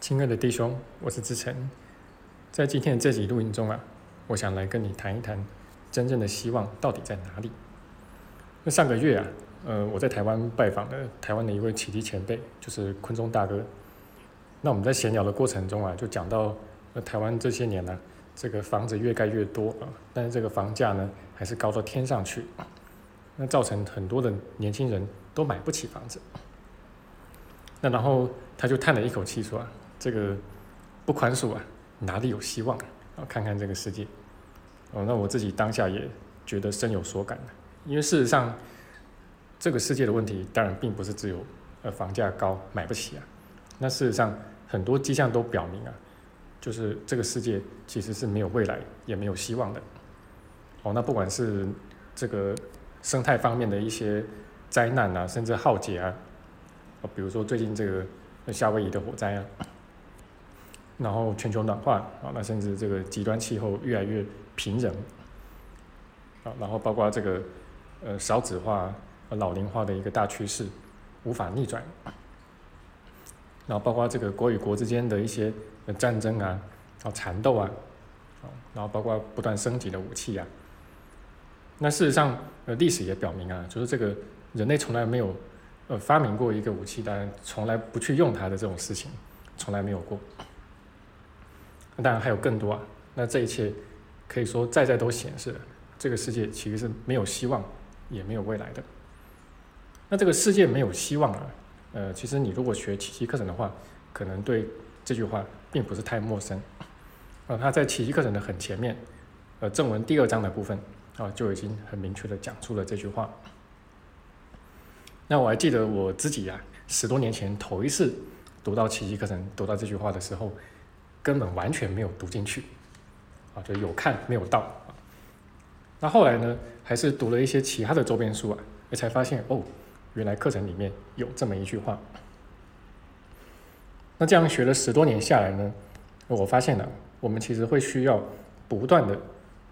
亲爱的弟兄，我是志成。在今天的这集录音中啊，我想来跟你谈一谈真正的希望到底在哪里。那上个月啊，呃，我在台湾拜访了台湾的一位奇迹前辈，就是坤中大哥。那我们在闲聊的过程中啊，就讲到呃，台湾这些年呢，这个房子越盖越多啊，但是这个房价呢，还是高到天上去，那造成很多的年轻人都买不起房子。那然后他就叹了一口气说。这个不宽恕啊，哪里有希望啊？看看这个世界，哦，那我自己当下也觉得深有所感因为事实上，这个世界的问题当然并不是只有呃房价高买不起啊。那事实上，很多迹象都表明啊，就是这个世界其实是没有未来也没有希望的。哦，那不管是这个生态方面的一些灾难啊，甚至浩劫啊，啊，比如说最近这个夏威夷的火灾啊。然后全球暖化啊，那甚至这个极端气候越来越平人啊，然后包括这个呃少子化、老龄化的一个大趋势无法逆转，然后包括这个国与国之间的一些战争啊、啊缠斗啊，然后包括不断升级的武器啊，那事实上呃历史也表明啊，就是这个人类从来没有呃发明过一个武器，但从来不去用它的这种事情，从来没有过。当然还有更多啊！那这一切可以说在在都显示了，这个世界其实是没有希望，也没有未来的。那这个世界没有希望啊，呃，其实你如果学奇迹课程的话，可能对这句话并不是太陌生。呃，他在奇迹课程的很前面，呃，正文第二章的部分啊，就已经很明确的讲出了这句话。那我还记得我自己呀，十多年前头一次读到奇迹课程，读到这句话的时候。根本完全没有读进去，啊，就有看没有到啊。那后来呢，还是读了一些其他的周边书啊，才发现哦，原来课程里面有这么一句话。那这样学了十多年下来呢，我发现了，我们其实会需要不断的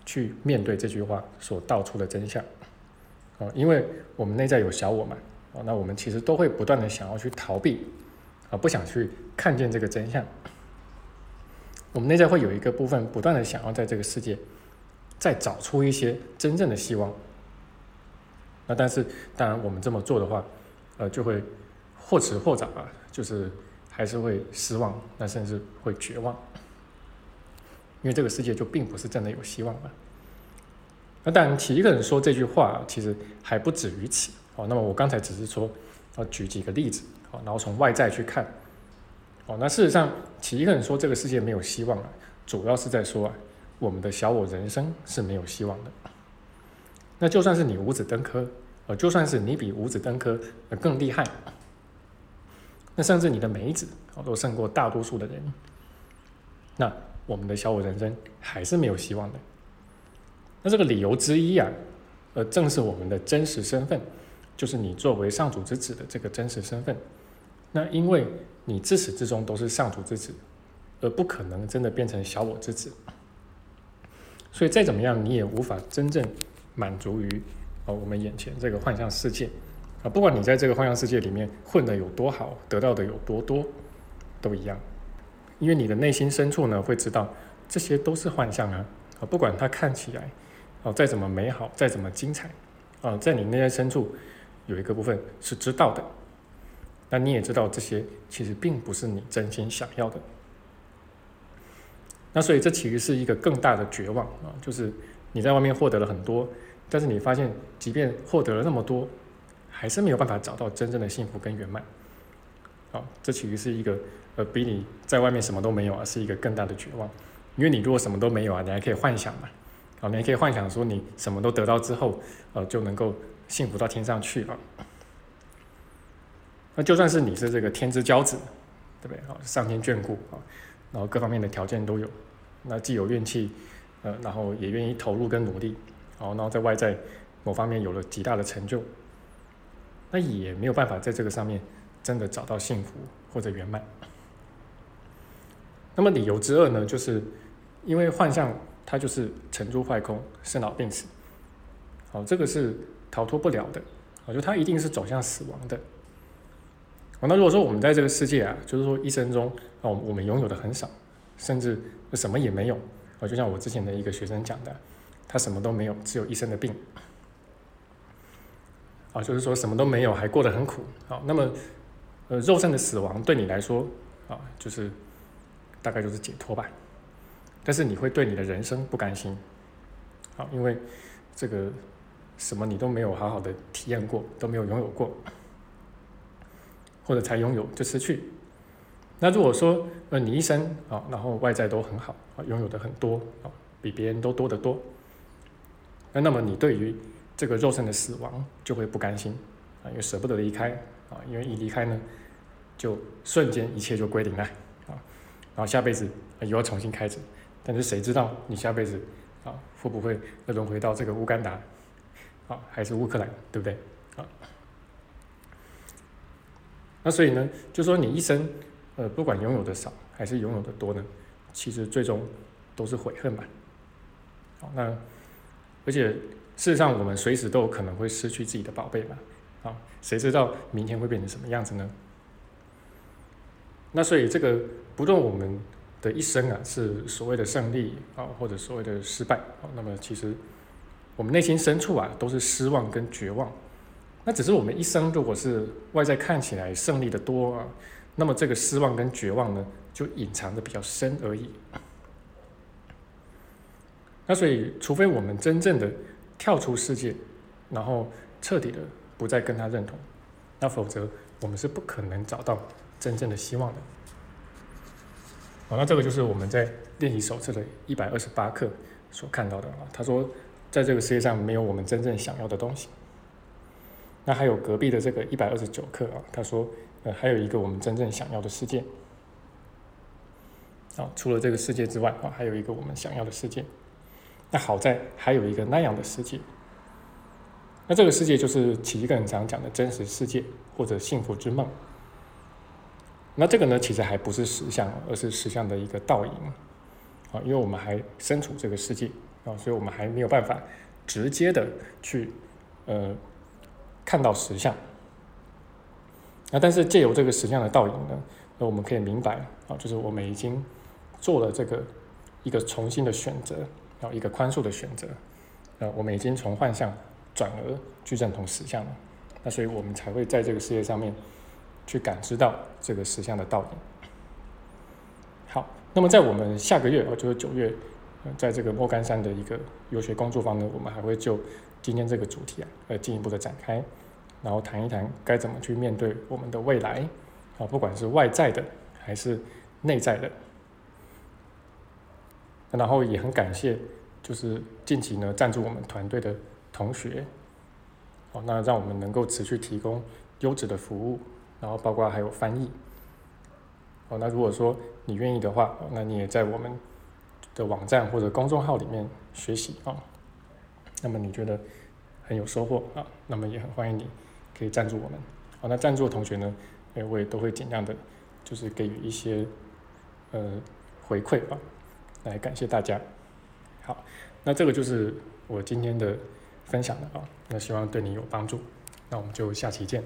去面对这句话所道出的真相，啊，因为我们内在有小我嘛，啊，那我们其实都会不断的想要去逃避，啊，不想去看见这个真相。我们内在会有一个部分不断的想要在这个世界再找出一些真正的希望，那但是当然我们这么做的话，呃，就会或迟或早啊，就是还是会失望，那甚至会绝望，因为这个世界就并不是真的有希望了。那当然，一个人说这句话其实还不止于此哦。那么我刚才只是说，要举几个例子，好，然后从外在去看。哦，那事实上，其一个人说这个世界没有希望啊，主要是在说啊，我们的小我人生是没有希望的。那就算是你五子登科，呃，就算是你比五子登科更厉害，那甚至你的梅子哦都胜过大多数的人，那我们的小我人生还是没有希望的。那这个理由之一啊，呃，正是我们的真实身份，就是你作为上主之子的这个真实身份。那因为你自始至终都是上主之子，而不可能真的变成小我之子，所以再怎么样，你也无法真正满足于哦我们眼前这个幻象世界。啊，不管你在这个幻象世界里面混得有多好，得到的有多多，都一样，因为你的内心深处呢会知道这些都是幻象啊。啊，不管它看起来哦再怎么美好，再怎么精彩啊，在你内在深处有一个部分是知道的。那你也知道，这些其实并不是你真心想要的。那所以这其实是一个更大的绝望啊，就是你在外面获得了很多，但是你发现，即便获得了那么多，还是没有办法找到真正的幸福跟圆满。啊，这其实是一个呃，比你在外面什么都没有啊，是一个更大的绝望。因为你如果什么都没有啊，你还可以幻想嘛，啊，你还可以幻想说你什么都得到之后，呃，就能够幸福到天上去啊。那就算是你是这个天之骄子，对不对？啊，上天眷顾啊，然后各方面的条件都有，那既有运气，呃，然后也愿意投入跟努力，好，然后在外在某方面有了极大的成就，那也没有办法在这个上面真的找到幸福或者圆满。那么理由之二呢，就是因为幻象它就是沉住坏空，生老病死，好，这个是逃脱不了的，我觉得它一定是走向死亡的。那如果说我们在这个世界啊，就是说一生中啊，我们拥有的很少，甚至什么也没有啊，就像我之前的一个学生讲的，他什么都没有，只有一身的病啊，就是说什么都没有，还过得很苦啊。那么，呃，肉身的死亡对你来说啊，就是大概就是解脱吧。但是你会对你的人生不甘心啊，因为这个什么你都没有好好的体验过，都没有拥有过。或者才拥有就失去。那如果说呃你一生啊，然后外在都很好啊，拥有的很多啊，比别人都多得多。那那么你对于这个肉身的死亡就会不甘心啊，因为舍不得离开啊，因为一离开呢，就瞬间一切就归零了啊，然后下辈子又要重新开始。但是谁知道你下辈子啊会不会又轮回到这个乌干达啊，还是乌克兰，对不对啊？那所以呢，就说你一生，呃，不管拥有的少还是拥有的多呢，其实最终都是悔恨吧。好，那而且事实上，我们随时都有可能会失去自己的宝贝嘛。啊，谁知道明天会变成什么样子呢？那所以这个不论我们的一生啊，是所谓的胜利啊，或者所谓的失败啊，那么其实我们内心深处啊，都是失望跟绝望。那只是我们一生，如果是外在看起来胜利的多啊，那么这个失望跟绝望呢，就隐藏的比较深而已。那所以，除非我们真正的跳出世界，然后彻底的不再跟他认同，那否则我们是不可能找到真正的希望的。好，那这个就是我们在练习手册的一百二十八课所看到的啊。他说，在这个世界上没有我们真正想要的东西。那还有隔壁的这个一百二十九课啊，他说，呃，还有一个我们真正想要的世界，啊，除了这个世界之外啊，还有一个我们想要的世界。那好在还有一个那样的世界，那这个世界就是奇个人常讲的真实世界或者幸福之梦。那这个呢，其实还不是实相，而是实相的一个倒影啊，因为我们还身处这个世界啊，所以我们还没有办法直接的去，呃。看到实相，那但是借由这个实相的倒影呢，那我们可以明白啊，就是我们已经做了这个一个重新的选择，啊，一个宽恕的选择，呃，我们已经从幻象转而去认同实相了，那所以我们才会在这个世界上面去感知到这个实相的倒影。好，那么在我们下个月，哦，就是九月，在这个莫干山的一个游学工作坊呢，我们还会就。今天这个主题啊，呃，进一步的展开，然后谈一谈该怎么去面对我们的未来啊，不管是外在的还是内在的。然后也很感谢，就是近期呢赞助我们团队的同学，哦，那让我们能够持续提供优质的服务，然后包括还有翻译。哦，那如果说你愿意的话，那你也在我们的网站或者公众号里面学习啊。那么你觉得很有收获啊？那么也很欢迎你可以赞助我们。好，那赞助的同学呢，哎，我也都会尽量的，就是给予一些呃回馈吧，来感谢大家。好，那这个就是我今天的分享了啊，那希望对你有帮助。那我们就下期见。